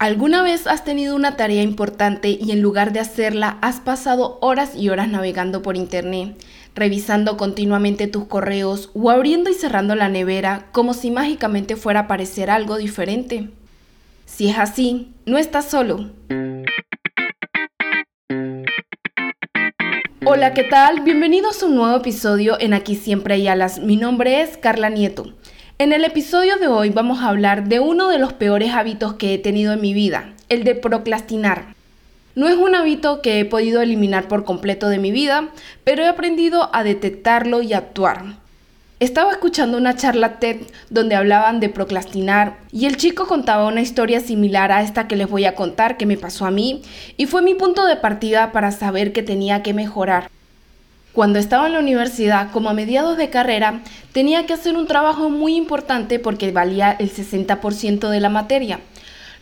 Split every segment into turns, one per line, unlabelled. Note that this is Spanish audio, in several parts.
¿Alguna vez has tenido una tarea importante y en lugar de hacerla has pasado horas y horas navegando por internet, revisando continuamente tus correos o abriendo y cerrando la nevera como si mágicamente fuera a aparecer algo diferente? Si es así, no estás solo. Hola, ¿qué tal? Bienvenidos a un nuevo episodio en Aquí Siempre hay alas. Mi nombre es Carla Nieto. En el episodio de hoy vamos a hablar de uno de los peores hábitos que he tenido en mi vida, el de procrastinar. No es un hábito que he podido eliminar por completo de mi vida, pero he aprendido a detectarlo y actuar. Estaba escuchando una charla TED donde hablaban de procrastinar y el chico contaba una historia similar a esta que les voy a contar que me pasó a mí y fue mi punto de partida para saber que tenía que mejorar. Cuando estaba en la universidad, como a mediados de carrera, tenía que hacer un trabajo muy importante porque valía el 60% de la materia,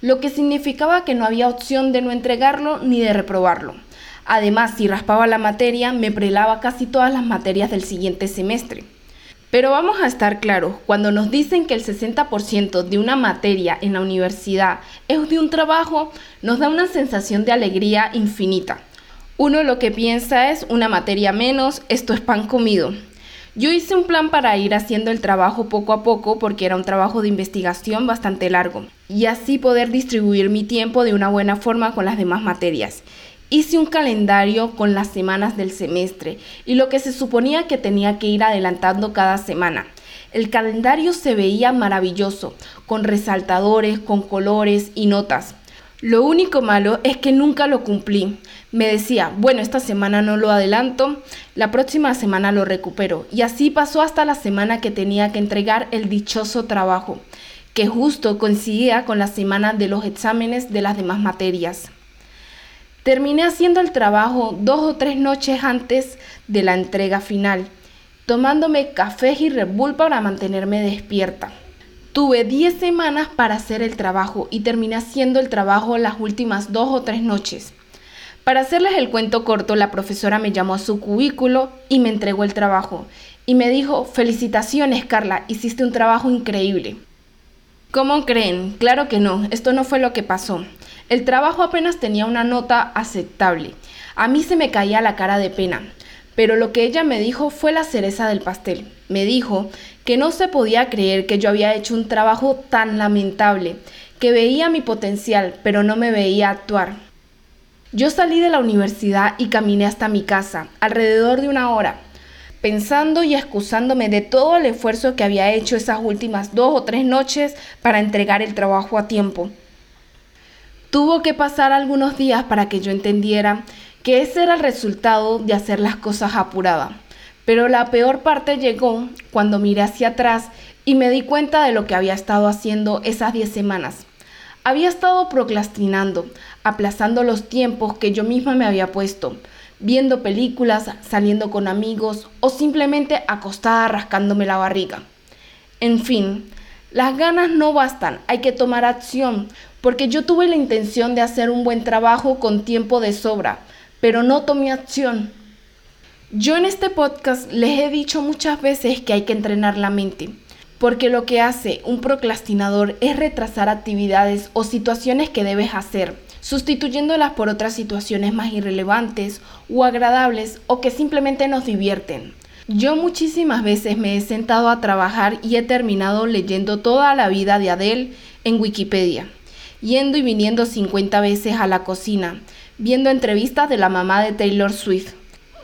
lo que significaba que no había opción de no entregarlo ni de reprobarlo. Además, si raspaba la materia, me prelaba casi todas las materias del siguiente semestre. Pero vamos a estar claros, cuando nos dicen que el 60% de una materia en la universidad es de un trabajo, nos da una sensación de alegría infinita uno lo que piensa es una materia menos, esto es pan comido. Yo hice un plan para ir haciendo el trabajo poco a poco porque era un trabajo de investigación bastante largo y así poder distribuir mi tiempo de una buena forma con las demás materias. Hice un calendario con las semanas del semestre y lo que se suponía que tenía que ir adelantando cada semana. El calendario se veía maravilloso, con resaltadores, con colores y notas. Lo único malo es que nunca lo cumplí. Me decía, bueno, esta semana no lo adelanto, la próxima semana lo recupero. Y así pasó hasta la semana que tenía que entregar el dichoso trabajo, que justo coincidía con la semana de los exámenes de las demás materias. Terminé haciendo el trabajo dos o tres noches antes de la entrega final, tomándome café y Red Bull para mantenerme despierta. Tuve 10 semanas para hacer el trabajo y terminé haciendo el trabajo las últimas dos o tres noches. Para hacerles el cuento corto, la profesora me llamó a su cubículo y me entregó el trabajo. Y me dijo, felicitaciones Carla, hiciste un trabajo increíble. ¿Cómo creen? Claro que no, esto no fue lo que pasó. El trabajo apenas tenía una nota aceptable. A mí se me caía la cara de pena. Pero lo que ella me dijo fue la cereza del pastel. Me dijo que no se podía creer que yo había hecho un trabajo tan lamentable, que veía mi potencial, pero no me veía actuar. Yo salí de la universidad y caminé hasta mi casa, alrededor de una hora, pensando y excusándome de todo el esfuerzo que había hecho esas últimas dos o tres noches para entregar el trabajo a tiempo. Tuvo que pasar algunos días para que yo entendiera que ese era el resultado de hacer las cosas apurada. Pero la peor parte llegó cuando miré hacia atrás y me di cuenta de lo que había estado haciendo esas 10 semanas. Había estado procrastinando, aplazando los tiempos que yo misma me había puesto, viendo películas, saliendo con amigos o simplemente acostada rascándome la barriga. En fin, las ganas no bastan, hay que tomar acción, porque yo tuve la intención de hacer un buen trabajo con tiempo de sobra, pero no tomé acción. Yo en este podcast les he dicho muchas veces que hay que entrenar la mente, porque lo que hace un procrastinador es retrasar actividades o situaciones que debes hacer, sustituyéndolas por otras situaciones más irrelevantes o agradables o que simplemente nos divierten. Yo muchísimas veces me he sentado a trabajar y he terminado leyendo toda la vida de Adele en Wikipedia, yendo y viniendo 50 veces a la cocina, viendo entrevistas de la mamá de Taylor Swift.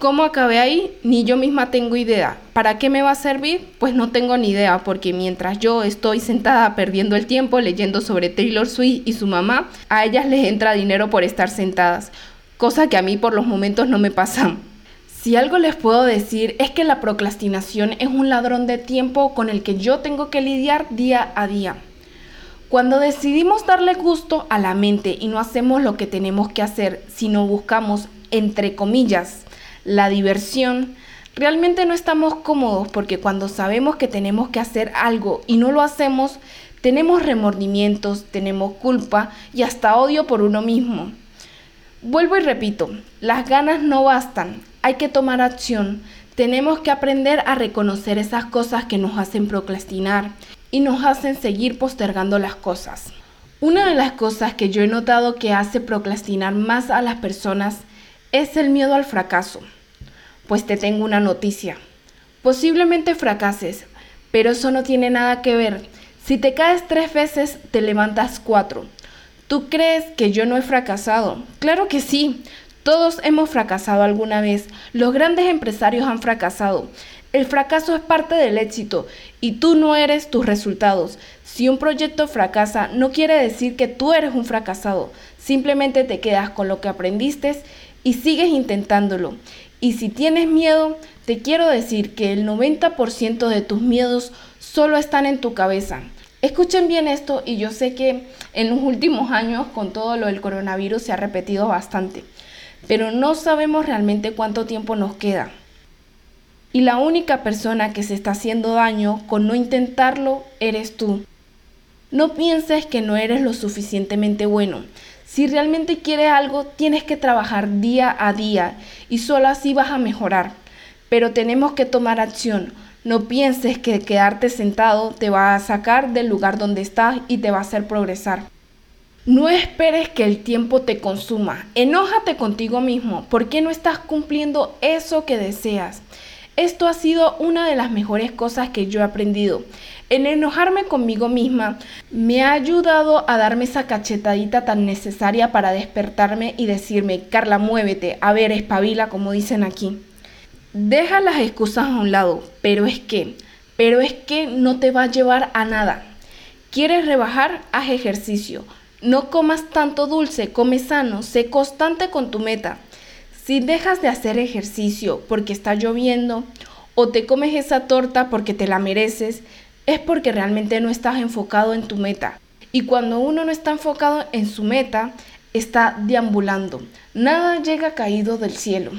¿Cómo acabé ahí? Ni yo misma tengo idea. ¿Para qué me va a servir? Pues no tengo ni idea, porque mientras yo estoy sentada perdiendo el tiempo leyendo sobre Taylor Swift y su mamá, a ellas les entra dinero por estar sentadas, cosa que a mí por los momentos no me pasa. Si algo les puedo decir es que la procrastinación es un ladrón de tiempo con el que yo tengo que lidiar día a día. Cuando decidimos darle gusto a la mente y no hacemos lo que tenemos que hacer, sino buscamos, entre comillas, la diversión, realmente no estamos cómodos porque cuando sabemos que tenemos que hacer algo y no lo hacemos, tenemos remordimientos, tenemos culpa y hasta odio por uno mismo. Vuelvo y repito, las ganas no bastan, hay que tomar acción, tenemos que aprender a reconocer esas cosas que nos hacen procrastinar y nos hacen seguir postergando las cosas. Una de las cosas que yo he notado que hace procrastinar más a las personas es el miedo al fracaso. Pues te tengo una noticia. Posiblemente fracases, pero eso no tiene nada que ver. Si te caes tres veces, te levantas cuatro. ¿Tú crees que yo no he fracasado? Claro que sí. Todos hemos fracasado alguna vez. Los grandes empresarios han fracasado. El fracaso es parte del éxito y tú no eres tus resultados. Si un proyecto fracasa, no quiere decir que tú eres un fracasado. Simplemente te quedas con lo que aprendiste y sigues intentándolo. Y si tienes miedo, te quiero decir que el 90% de tus miedos solo están en tu cabeza. Escuchen bien esto y yo sé que en los últimos años con todo lo del coronavirus se ha repetido bastante, pero no sabemos realmente cuánto tiempo nos queda. Y la única persona que se está haciendo daño con no intentarlo eres tú. No pienses que no eres lo suficientemente bueno. Si realmente quieres algo, tienes que trabajar día a día y solo así vas a mejorar. Pero tenemos que tomar acción. No pienses que quedarte sentado te va a sacar del lugar donde estás y te va a hacer progresar. No esperes que el tiempo te consuma. Enójate contigo mismo. ¿Por qué no estás cumpliendo eso que deseas? Esto ha sido una de las mejores cosas que yo he aprendido. El enojarme conmigo misma me ha ayudado a darme esa cachetadita tan necesaria para despertarme y decirme, Carla, muévete, a ver, espabila, como dicen aquí. Deja las excusas a un lado, pero es que, pero es que no te va a llevar a nada. ¿Quieres rebajar? Haz ejercicio. No comas tanto dulce, come sano, sé constante con tu meta. Si dejas de hacer ejercicio porque está lloviendo o te comes esa torta porque te la mereces, es porque realmente no estás enfocado en tu meta. Y cuando uno no está enfocado en su meta, está deambulando. Nada llega caído del cielo.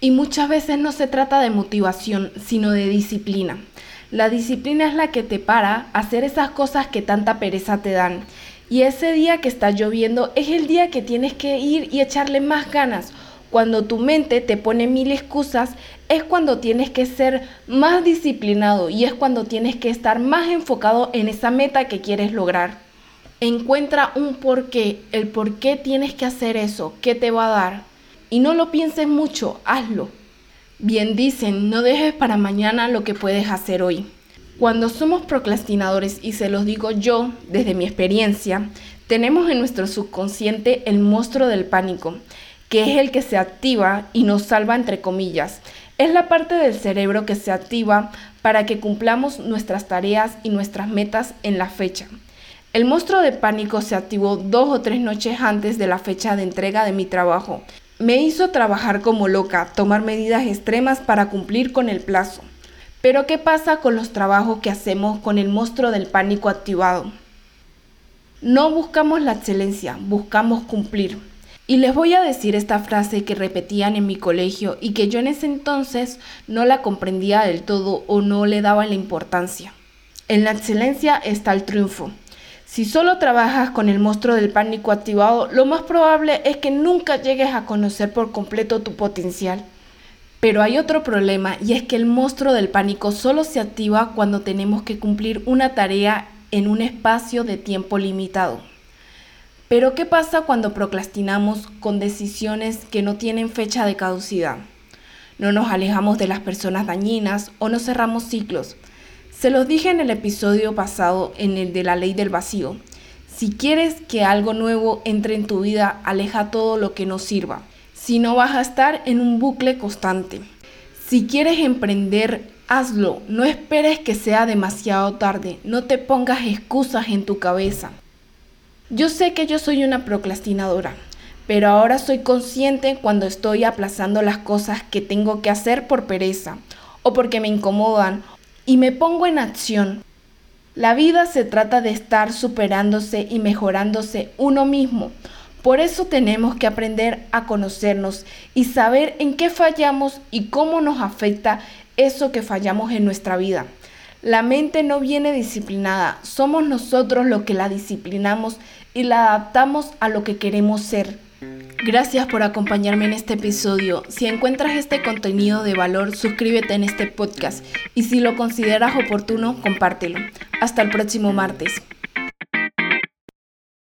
Y muchas veces no se trata de motivación, sino de disciplina. La disciplina es la que te para hacer esas cosas que tanta pereza te dan. Y ese día que está lloviendo es el día que tienes que ir y echarle más ganas cuando tu mente te pone mil excusas, es cuando tienes que ser más disciplinado y es cuando tienes que estar más enfocado en esa meta que quieres lograr. Encuentra un porqué, el por qué tienes que hacer eso, qué te va a dar. Y no lo pienses mucho, hazlo. Bien dicen, no dejes para mañana lo que puedes hacer hoy. Cuando somos procrastinadores, y se los digo yo desde mi experiencia, tenemos en nuestro subconsciente el monstruo del pánico que es el que se activa y nos salva entre comillas. Es la parte del cerebro que se activa para que cumplamos nuestras tareas y nuestras metas en la fecha. El monstruo de pánico se activó dos o tres noches antes de la fecha de entrega de mi trabajo. Me hizo trabajar como loca, tomar medidas extremas para cumplir con el plazo. Pero ¿qué pasa con los trabajos que hacemos con el monstruo del pánico activado? No buscamos la excelencia, buscamos cumplir. Y les voy a decir esta frase que repetían en mi colegio y que yo en ese entonces no la comprendía del todo o no le daba la importancia. En la excelencia está el triunfo. Si solo trabajas con el monstruo del pánico activado, lo más probable es que nunca llegues a conocer por completo tu potencial. Pero hay otro problema y es que el monstruo del pánico solo se activa cuando tenemos que cumplir una tarea en un espacio de tiempo limitado. Pero ¿qué pasa cuando procrastinamos con decisiones que no tienen fecha de caducidad? No nos alejamos de las personas dañinas o no cerramos ciclos. Se los dije en el episodio pasado, en el de la ley del vacío. Si quieres que algo nuevo entre en tu vida, aleja todo lo que no sirva. Si no vas a estar en un bucle constante. Si quieres emprender, hazlo. No esperes que sea demasiado tarde. No te pongas excusas en tu cabeza. Yo sé que yo soy una procrastinadora, pero ahora soy consciente cuando estoy aplazando las cosas que tengo que hacer por pereza o porque me incomodan y me pongo en acción. La vida se trata de estar superándose y mejorándose uno mismo. Por eso tenemos que aprender a conocernos y saber en qué fallamos y cómo nos afecta eso que fallamos en nuestra vida. La mente no viene disciplinada, somos nosotros los que la disciplinamos y la adaptamos a lo que queremos ser. Gracias por acompañarme en este episodio. Si encuentras este contenido de valor, suscríbete en este podcast y si lo consideras oportuno, compártelo. Hasta el próximo martes.